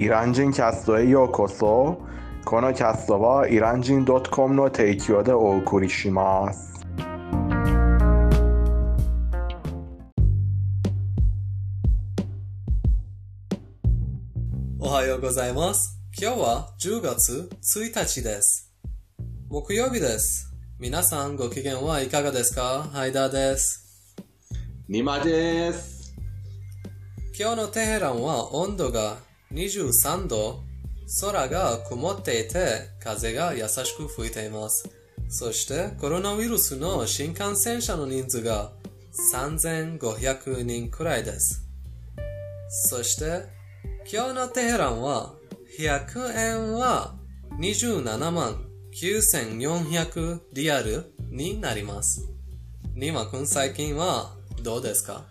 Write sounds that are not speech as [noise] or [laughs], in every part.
イラン人キャストへようこそこのキャストはイラン人 .com の提供でお送りしますおはようございます。今日は10月1日です。木曜日です。皆さんご機嫌はいかがですかハイダーです。ニマです。今日のテヘランは温度が23度、空が曇っていて風が優しく吹いています。そしてコロナウイルスの新幹線車の人数が3500人くらいです。そして今日のテヘランは100円は27万9400リアルになります。ニマ君最近はどうですか？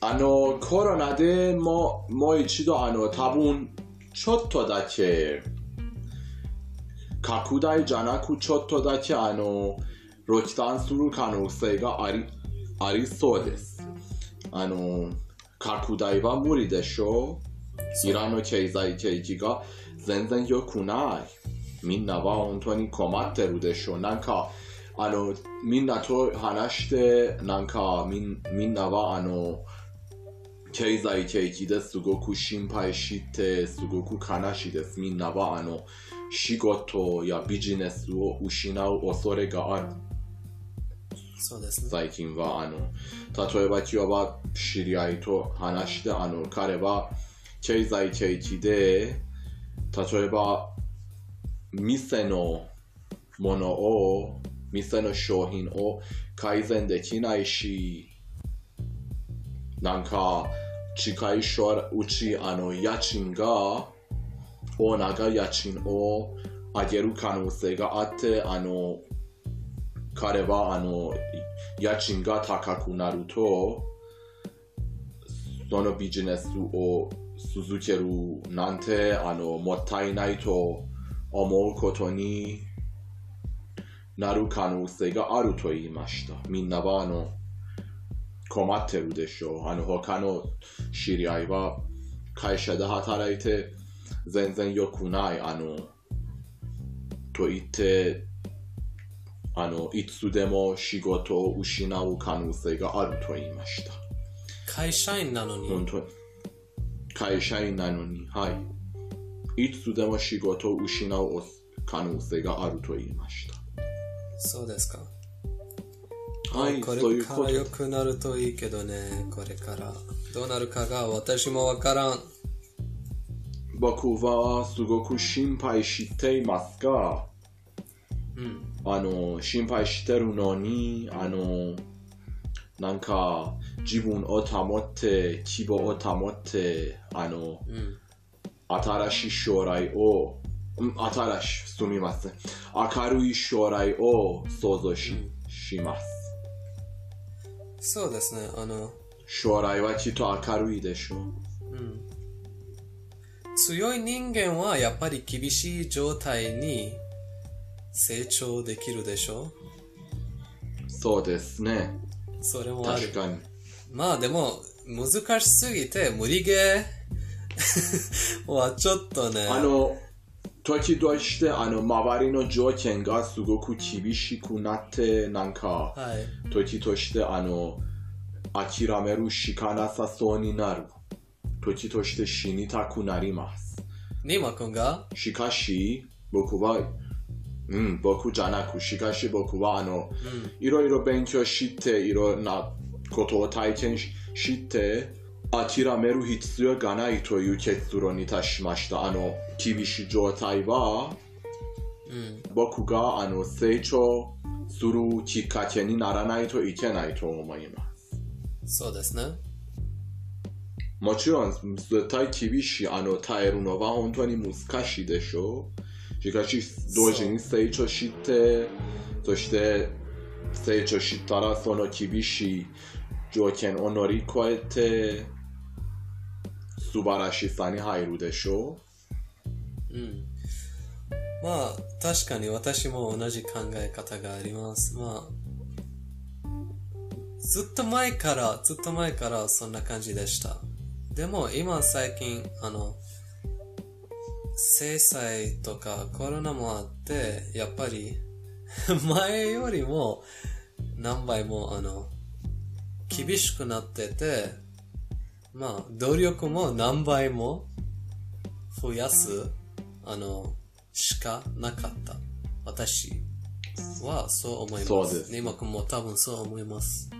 あの、コロナでももう一度あの、多分ちょっとだけ拡大じゃなくちょっとだけあの、ロキダウンする可能性がありありそうです。あの、拡大は無理でしょう。イランの経済景気が全然良くない。みんなは本当に困ってるでしょう。なんか、あの、みんなと話して、なんかみんみんなはあの、経済景気ですごく心配して、すごく悲しいです。みんなはあの、仕事やビジネスを失う恐れがある。そうですね。最近はあの例えば今日は知り合いと話してあの彼は経済景気で例えば店のものを店の商品を改善できないしなんか近い将うちあの家賃がオーナーが家賃を上げる可能性があってあの彼はあの家賃が高くなるとそのビジネスを続けるなんてあのもったいないと思うことになる可能性があると言いました。みんなはあの困ってるでしょうあの他の知り合いは会社で働いて全然良くないあのと言ってあのいつでも仕事を失う可能性があると言いました。会社員なのに本当に会社員なのに、はい。いつでも仕事を失う可能性があると言いましそうですか。た。はい、これから。良くなるといいけどね、これから。どうなるかが私もわからん。僕はすごく心配していますが、うん。あの、心配してるのに、あの、なんか自分を保って、希望を保って、あの、うん。新しい将来を、うん新しい、すみません。明るい将来を想像し,、します。そうですね、あの、将来はきっと明るいでしょう。うん。強い人間はやっぱり厳しい状態に成長できるでしょそうですね。それもある確。かに。まあでも、難しすぎて無理ゲー [laughs] はちょっとね。あの、時として、あの、周りの条件がすごく厳しくなって、なんか、はい。時として、あの、諦めるしかなさそうになる。時として死にたくなります。ニーマ君がしかし、僕は、うん、僕じゃなく、しかし僕は、あの、いろいろ勉強して、いろんなことを体験しして、諦める必要がないという結論に達しました。あの、厳しい状態は、うん。僕があの成長するきっかけにならないといけないと思います。そうですね。もちろん、絶対厳しい、あの、耐えるのは本当に難しいでしょう。しかし、同時に成長して、そして、成長したらその厳しい条件を乗り越えて、素晴らしさに入るでしょううん。まあ、確かに私も同じ考え方があります。まあ、ずっと前から、ずっと前からそんな感じでした。でも今最近、あの、制裁とかコロナもあって、やっぱり [laughs] 前よりも何倍もあの、厳しくなってて、まあ、努力も何倍も増やす、あの、しかなかった。私はそう思います。そうですネイマ君も多分そう思います。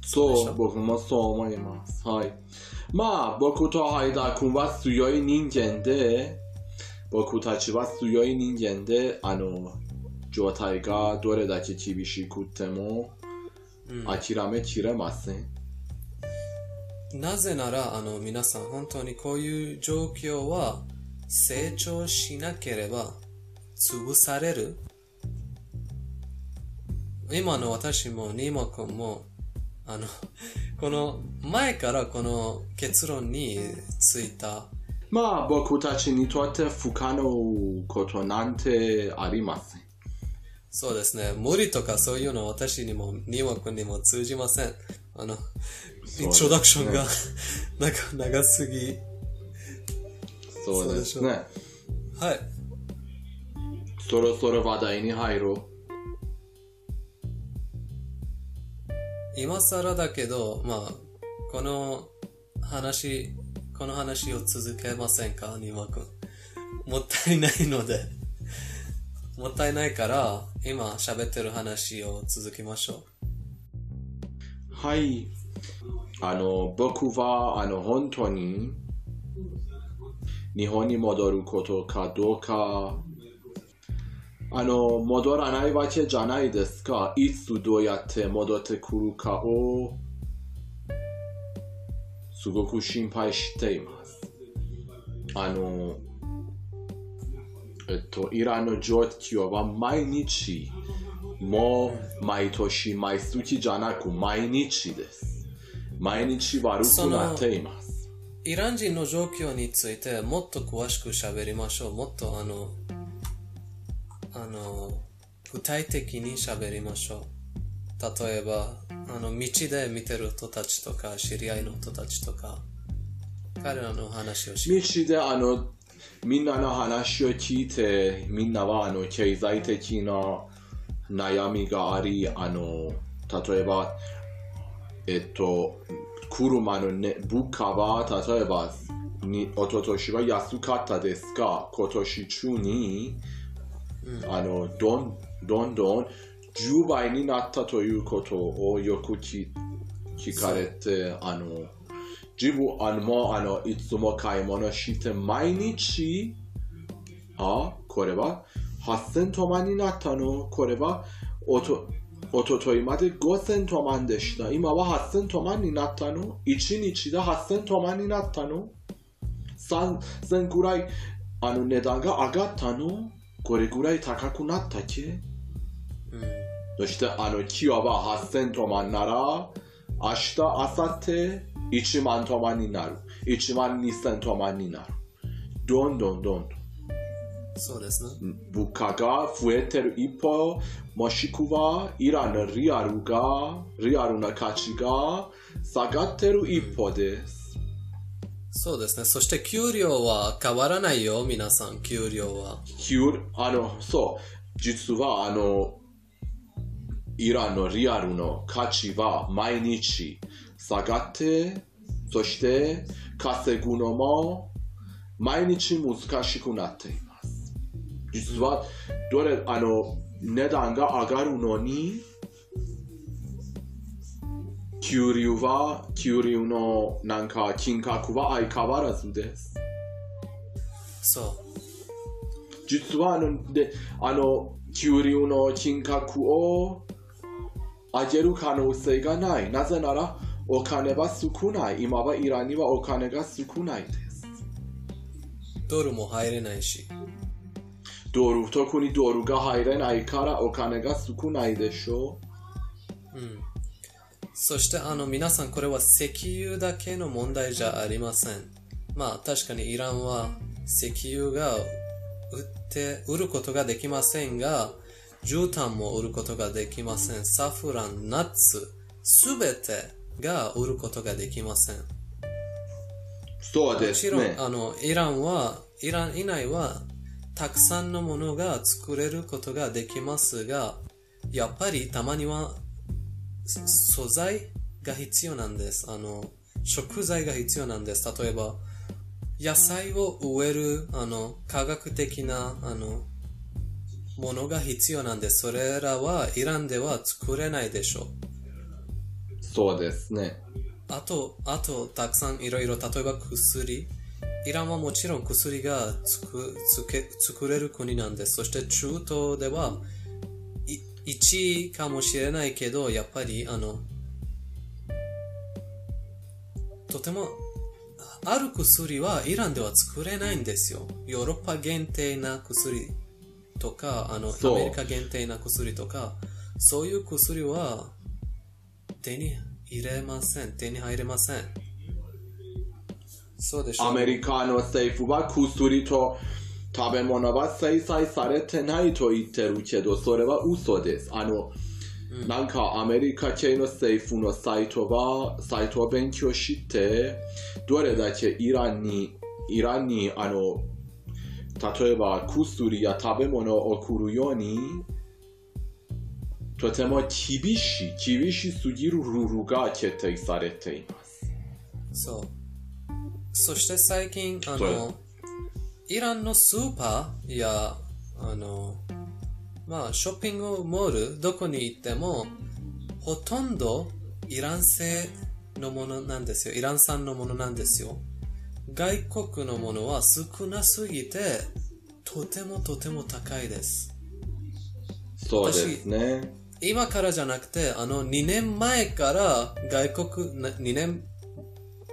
そう、僕もそう思います。はい。まあ、僕とハイダ君は強い人間で、僕たちは強い人間で、あの、状態がどれだけ厳しくても、うん諦めきれません。なぜなら、あの、皆さん、本当にこういう状況は成長しなければ潰される。今の私もニーマ君も、あの、[laughs] この前からこの結論についた。まあ、僕たちにとって不可能ことなんてありません。そうですね。無理とかそういうのは私にもニーマ君にも通じません。あの、イントロダクションが、[laughs] なんか長すぎ。そうですね。はい。そろそろ話題に入ろう。今更だけど、まあ、この話、この話を続けませんか、ニマ君。もったいないので。もったいないから、今喋ってる話を続きましょはい。あの、僕は、あの、本当に、日本に戻ることかどうか、あの、戻らないわけじゃないですか。いつどうやって戻ってくるかを、すごく心配しています。あの、えっと、イランの状況は毎日、もう毎年毎月じゃなく毎日です。毎日悪くなっています。う。イラン人の状況についてもっと詳しく喋りましょう。もっとあの、あの、具体的に喋りましょう。例えば、あの、道で見てる人たちとか、知り合いの人たちとか、彼らの話をし道であの、みんなの話を聞いて、みんなはあの、経済的な悩みがあり、あの、例えば、えっと、車の、ね、物価は、例えば、に、一昨年は安かったですが、今年中に、あの、どん、どんどん10倍になったということをよく聞聞かれて、あの、自分あのもうあのいつも買い物して毎日？あ？これは？8000トマンになったのこれはおとおとといまで5000トマンでした今は8000トマンになったの1日で8000トマンになったの3000ぐらいあの値段が上がったのこれそしてあの今日は8000トマンなら明日、明後日1万トマンになる。1万2000トマンになる。どんどんどんそうですね。物価が増えてる一方、もしくはイランのリアルが、リアルな価値が下がってる一方です。そうですね。そして給料は変わらないよ、皆さん、給料は。給あの、そう、実はあの、イランのリアルの価値は毎日下がって、そして稼ぐのも毎日難しくなっています。実は、どれ、あの、値段が上がるのに、給料は、給料のなんか金額は相変わらずです。そう。実はあのであの給料の金額を上げる可能性がない。なぜならお金は少ない。今はイランにはお金が少ないです。ドルも入れないし。ドル、特にドルが入れないからお金が少ないでしょうん。そして、あの、皆さん、これは石油だけの問題じゃありません。まあ、確かにイランは石油が売って、売ることができませんが、絨毯も売ることができません。サフラン、ナッツ、すべてが売ることができません。そうでもちろん、すね。あの、イランは、イラン以内は、たくさんのものが作れることができますが、やっぱりたまには、そ素材が必要なんです。あの、食材が必要なんです。例えば、野菜を植える、あの、科学的な、あの、ものが必要なんです。それらはイランでは作れないでしょう。そうですね。あと、あと、たくさんいろいろ、例えば薬。イランはもちろん薬が作れる国なんです。そして中東では、い1位かもしれないけど、やっぱり、あの、とても、ある薬はイランでは作れないんですよ。ヨーロッパ限定な薬とか、あの、アメリカ限定な薬とか、そういう薬は手に入れません。手に入れません。そうでしょう。アメリカの政府は薬と食べ物は制裁されてないと言ってるけど、それは嘘です。あの、なんかアメリカ系の政府のサイトは、サイトを勉強して、どれだけイランに、イランに、あの、例えば薬や食べ物を送るように、とても厳しい、厳しすぎるルールが決定されています。そう。そして最近、あの、イランのスーパーや、あの、まあ、ショッピングモール、どこに行っても、ほとんどイラン製のものなんですよ。イラン産のものなんですよ。外国のものは少なすぎて、とてもとても高いです。そうですね。今からじゃなくて、あの、2年前から外国、な2年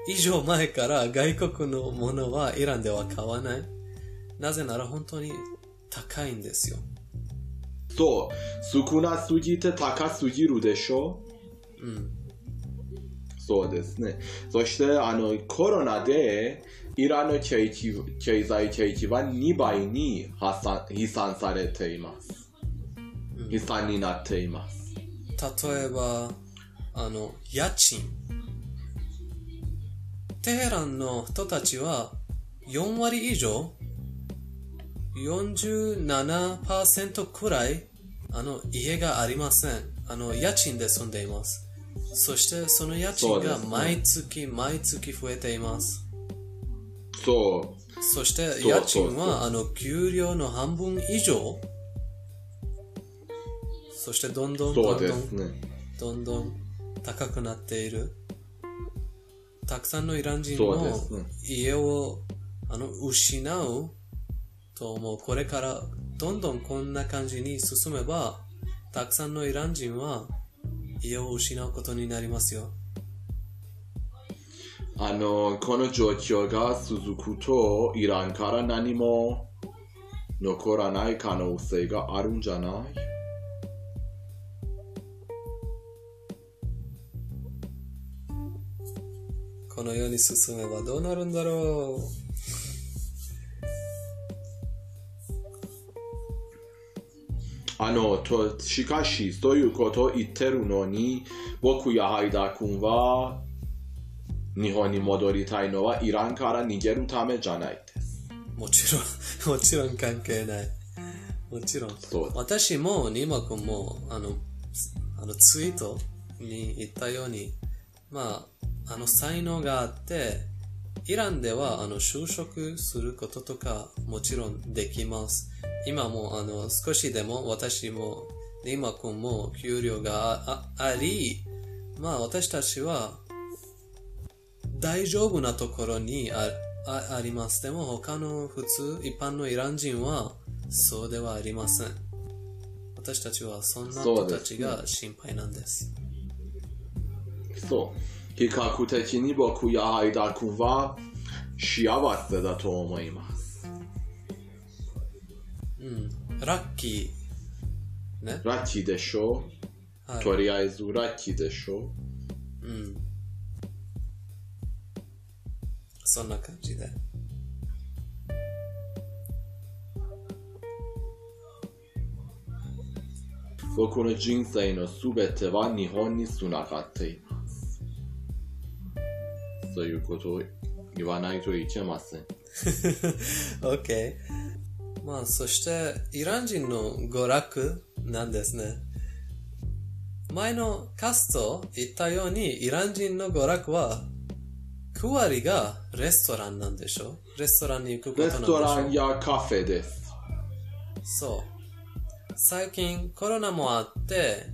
以上前から外国のものはイランでは買わない。なぜなら本当に高いんですよ。そう、少なすぎて高すぎるでしょ？うん。そうですね。そして、あの、コロナで、イランの経済景気は2倍に破産悲惨されています。悲惨になっています。例えば、あの、家賃。テヘランの人たちは4割以上、47%くらい、あの、家がありません。あの、家賃で住んでいます。そして、その家賃が毎月、毎月増えています。そそして、家賃は、あの、給料の半分以上、そして、どんどう、んどんどん。どんどん高くなっている。たくさんのイラン人そうもですね家をあの失うと思う。これからどんどんこんな感じに進めば、たくさんのイラン人は家を失うことになりますよ。あの、この状況が続くと、イランから何も残らない可能性があるんじゃない？このように進めばどうなるんだろう。あの、と、しかし、そういうことを言ってるのに、僕やハイダー君は、日本に戻りたいのはイランから逃げるためじゃないです。もちろん、[laughs] もちろん関係ない。もちろん。私も、ニマ君も、あの、あのツイートに言ったように、まあ、あの才能があって、イランではあの就職することとかもちろんできます。今もあの少しでも私もニマ君も給料があり、まあ私たちは大丈夫なところにあああります。でも他の普通、一般のイラン人はそうではありません。私たちはそんな人たちが心配なんです。そう。比較的に僕やハイダー君は幸せだと思います。うん。ラッキー。ね。ラッキーでしょはい。とりあえずラッキーでしょうん。そんな感じで。僕の人生のすべては日本につながっています。そういうことを言わないといけません。[laughs] OK。まあ、そして、イラン人の娯楽なんですね。前のカスト言ったように、イラン人の娯楽は、9割がレストランなんでしょレストランに行くことレなんでしょストランやカフェです。そう。最近コロナもあって、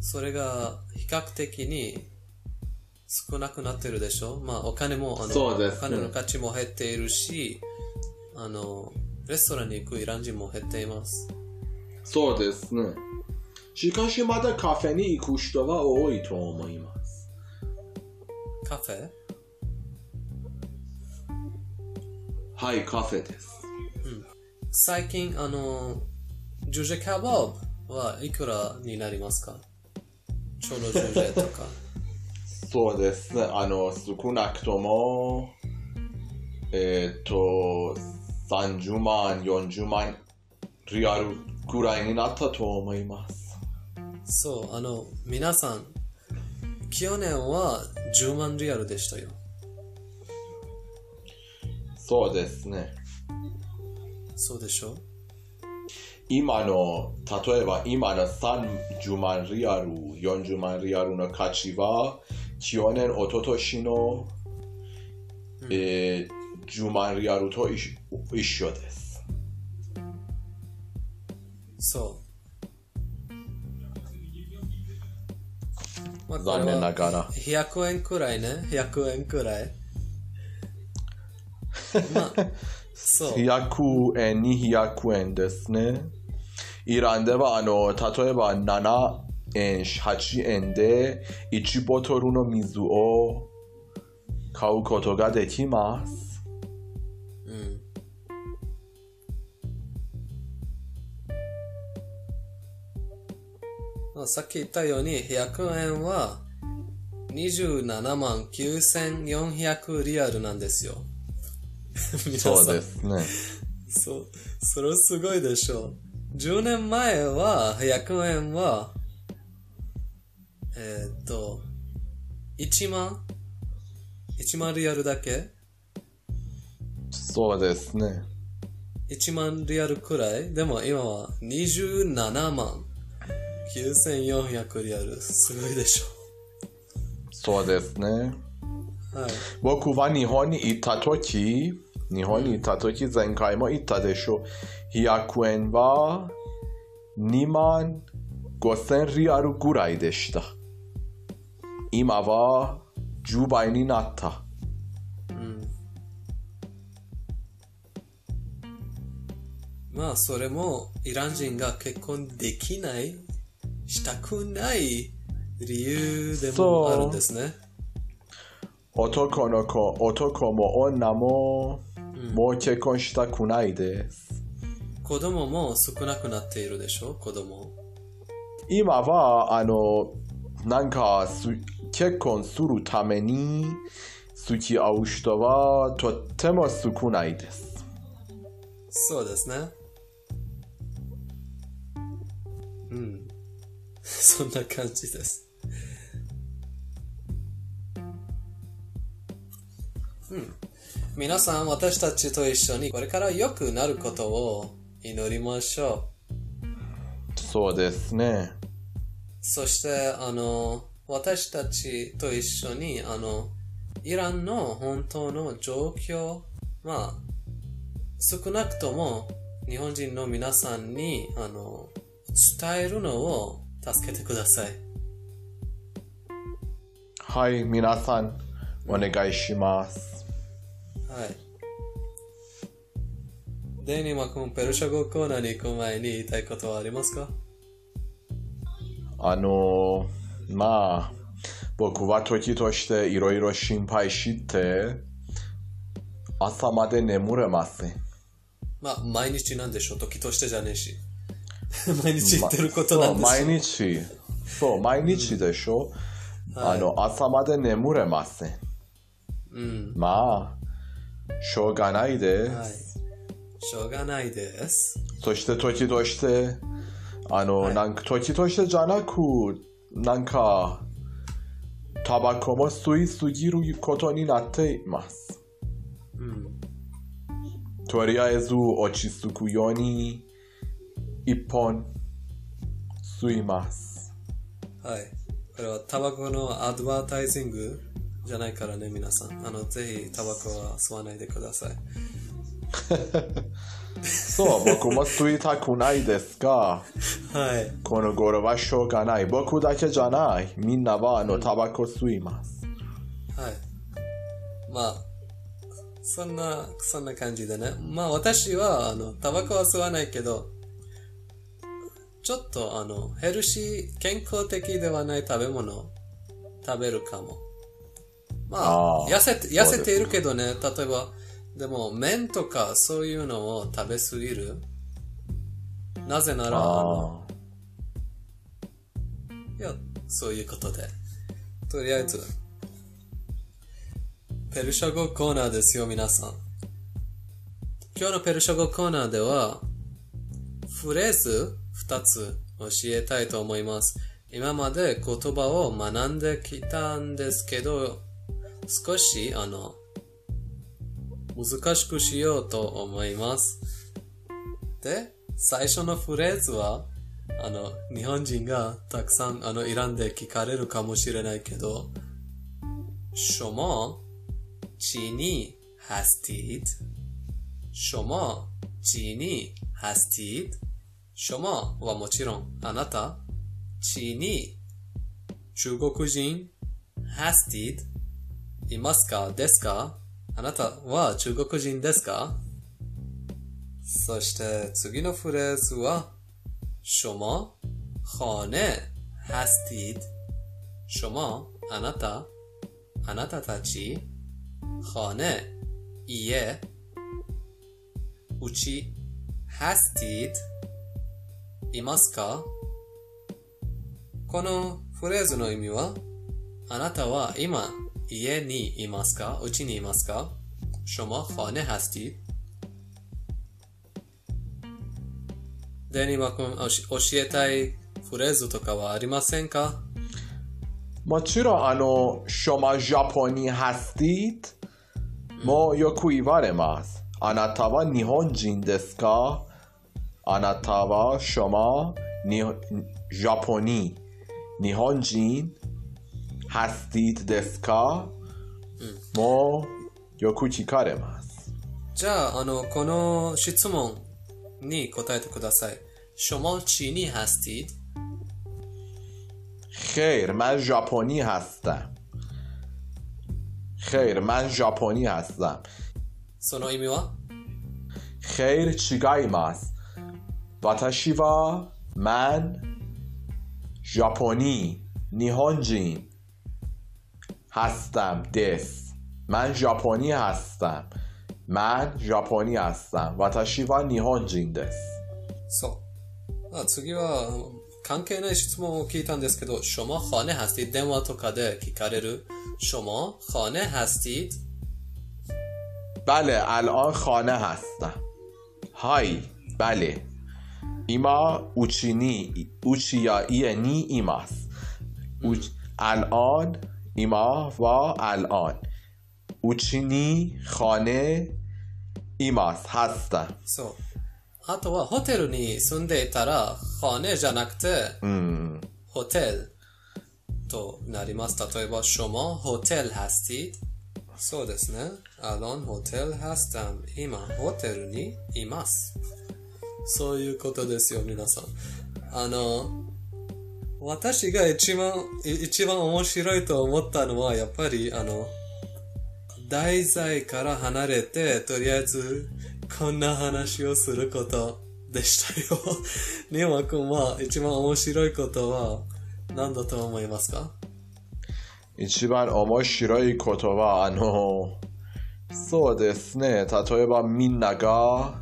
それが比較的に少なくなってるでしょ？まあお金も、あの、そうですお金の価値も減っているし、あの、レストランに行くイラン人も減っています。そうですね。しかしまだカフェに行く人は多いと思います。カフェ？はい、カフェです。最近、あの、ジュジェカバブはいくらになりますか？チョロジュジェとか。そうですね。あの、少なくとも、えっ、と、30万、40万リアルぐらいになったと思います。そう、あの、皆さん、去年は10万リアルでしたよ。そうですね。そうでしょ？今の、例えば今の30万リアル、40万リアルの価値は、去年、一昨年の、えー10万リアルと一緒一緒です。そう。まあ残念ながら。100円くらいね。100円くらい。まあ、そう。100円、200円ですね。イランでは、あの、例えば7円、8円で1ボトルの水を買うことができます。うん。まあ、さっき言ったように、100円は27万9400リアルなんですよ。皆さんそうですね。そう、それすごいでしょ。10年前は、100円は、えーっと、1万 ?1 万リアルだけ？そうですね。1万リアルくらい？でも今は27万9400リアル。すごいでしそうですね。ょ。はい。僕は日本に行った時、日本に行った時、前回も言ったでしょ。100円は2万5000リアルぐらいでした。今は10倍になった。まあ、それも、イラン人が結婚できない、したくない理由でもあるんですね。男の子、男も女も、もう結婚したくないです。子供も少なくなっているでしょ子供。今は、あの、なんかす、結婚するために、付き合う人はとっても少ないです。そうですね。うん。[laughs] そんな感じです。うん。皆さん、私たちと一緒にこれから良くなることを祈りましょう。そうですね。そして、あの、私たちと一緒に、あの、イランの本当の状況、まあ、少なくとも日本人の皆さんに、あの、伝えるのを助けてください。はい、皆さん、お願いします。はい。デニマ君、ペルシャ語コーナーに行く前に言いたいことはありますか？あの、まあ、僕は時としていろいろ心配して、朝まで眠れません。まあ、毎日なんでしょう？時としてじゃねえし。[laughs] 毎日言ってることなんでしょそう毎日、そう、毎日でしょ、あの、朝まで眠れません。うん。まあ、しょうがないです。はい。しょうがないです。そして時として、あの、なんか時としてじゃなく、なんか、タバコも吸いすぎることになっています。うん。とりあえず落ち着くように一本吸います。はい。これはタバコのアドバタイジングじゃないからね、皆さん。あの、ぜひタバコは吸わないでください。[laughs] そう、僕も吸いたくないですが、はい。この頃はしょうがない。僕だけじゃない。みんなはあのタバコ吸います。はい。まあ、そんな、そんな感じでね。まあ私は、あの、タバコは吸わないけど、ちょっとあの、ヘルシー、健康的ではない食べ物を食べるかも。まあ、あー痩せ痩せているけどね、例えば、でも麺とかそういうのを食べすぎる？なぜなら、いや、そういうことで。とりあえず、ペルシャ語コーナーですよ、皆さん。今日のペルシャ語コーナーでは、フレーズ2つ教えたいと思います。今まで言葉を学んできたんですけど、少し、あの、難しくしようと思います。で、最初のフレーズは、あの、日本人がたくさん、あの、イランで聞かれるかもしれないけど、شما چینی هستید؟ شما چینی هستید؟ شما و もちろんあなたチニ中国人 هستید いますかですか あなたは中国人ですかそして次のフレーズは شما خانه هستید شما あなたあなたたち خانه 家うち هستید いますかこのフレーズの意味はあなたは今 家にいますかうちにいますか شما خانه هستید デニマ君教教えたいフレーズとかはありませんかもちろんあの、شما ژاپنی هستید ماよく言われます。あなたは日本人ですかあなたは شما にジャポニ日本人 هستید دسکا؟ مو یوکوچی کاره ماست جا آنو کنو شیتسومون. نی کتایت کداسای شما چینی هستید؟ خیر من ژاپنی هستم. خیر من ژاپنی هستم. سونو ایمیوا؟ خیر چیگای ماست؟ واتاشی من ژاپنی. نیهونجین. هستم ですمن ژاپنی هستم من ژاپنی هستم 私は日本人ですそう。あ次は、関係ない質問を聞いたんですけど、شما خانه هستید? 電話とかで聞かれる。شما خانه هستید? بله الان خانه هستم های بله ایما اوچینی اوچیایی نی ایماس اوچ... الان ایما و الان اوچینی خانه ایماس هستم そう。あとは、ホテルに住んでいたら、خانهじゃなくて、 م... ホテルとなります。例えば、شما هتل هستید? そうですね。الان هتل هستم. 今、ホテルにいます。そういうことですよ、皆さん。あの、 私が一番、一番面白いと思ったのは、やっぱり、あの、題材から離れて、とりあえず、こんな話をすることでしたよ。ニマ君は一番面白いことは何だと思いますか？一番面白いことはあのそうですね例えばみんなが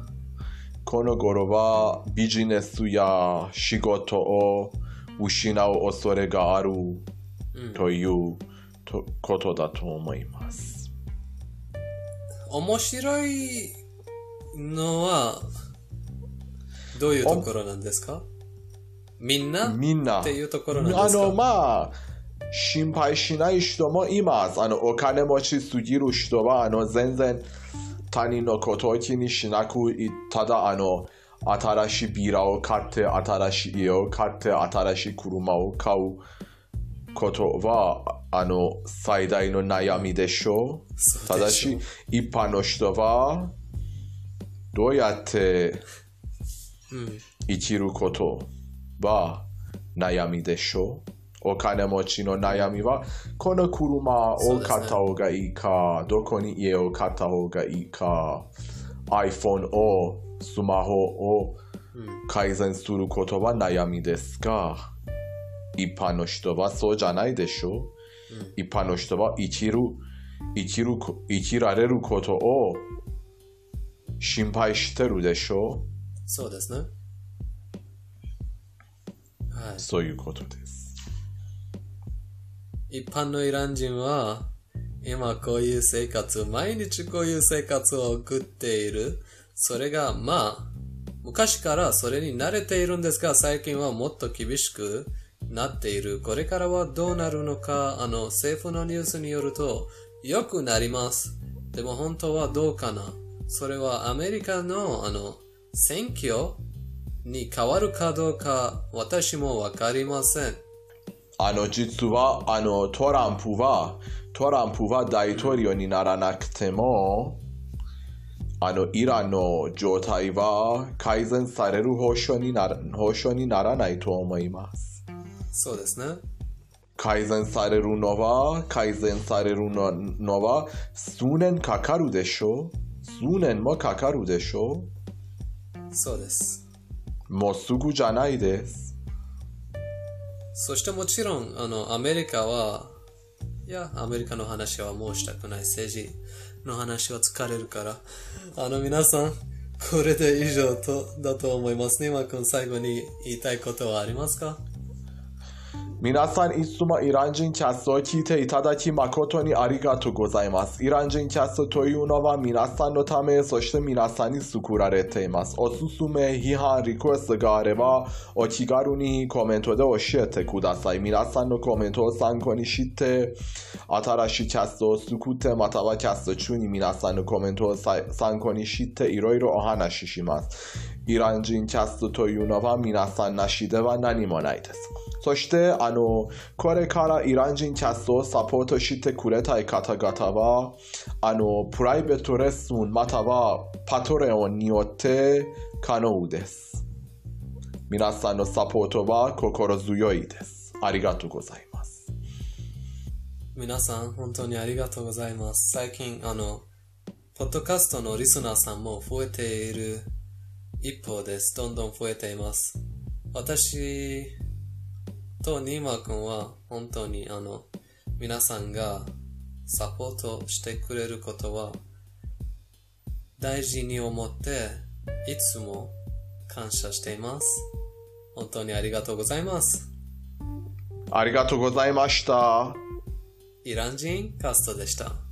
この頃はビジネスや仕事を失う恐れがある。というとことだと思います。面白いのはどういうところなんですか？みんな？みんな。っていうところなんですか？あのまあ心配しない人もいます。あの、お金持ちすぎる人は、あの、全然他人のことを気にしなく、いただ、あの、新しいビラを買って、新しい家を買って、新しい車を買うことは、あの、最大の悩みでしょう。ただし、一般の人は、どうやってうん。生きることは悩みでしょう。お金持ちの悩みは、この車を買った方がいいか、どこに家を買った方がいいか、iPhone を、スマホをうん。改善することは悩みですが、一般の人はそうじゃないでしょう。一般の人は生きる、生きるこ、生きられることを心配してるでしょう。そうですね。はい。そういうことです。一般のイラン人は、今こういう生活、毎日こういう生活を送っている。それが、まあ、昔からそれに慣れているんですが、最近はもっと厳しくなっている。これからはどうなるのか、あの、政府のニュースによると、良くなります。でも本当はどうかな。それはアメリカの、あの、選挙に変わるかどうか、私もわかりません。あの、実は、あの、トランプは、トランプは大統領にならなくても、あの、イランの状態は改善される保証になら保証にならないと思います。そうですね。改善されるのは、改善されるののは、数年かかるでしょう数年もかかるでしょそうです。うもうすぐじゃないです。そしてもちろん、あの、アメリカは、いや、アメリカの話はもうしたくない。政治の話は疲れるから。あの、皆さん、これで以上と、だと思いますね。今君最後に言いたいことはありますか？皆さんいつもイラン人キャストを聞いていただき誠にありがとうございます。イラン人キャストというのは皆さんのため、そして皆さんに作られています。おすすめ、批判、リクエストがあれば、お気軽にコメントで教えてください。皆さんのコメントを参考にして、新しいキャストを作って、またはキャスト中に皆さんのコメントをさ参考にして、いろいろお話しします。イラン人キャストというのは皆さんなしでは何もないです。そして、あの、これからイラン人キャストをサポートしてくれたい方々は、あの、プライベートレッスンまたはパトレオンによって可能です。皆さんのサポートは心強いです。ありがとうございます。皆さん、本当にありがとうございます。最近、あの、ポッドキャストのリスナーさんも増えている一方です。どんどん増えています。私とニーマくんは本当にあの、皆さんがサポートしてくれることは大事に思っていつも感謝しています。本当にありがとうございます。ありがとうございました。イラン人カストでした。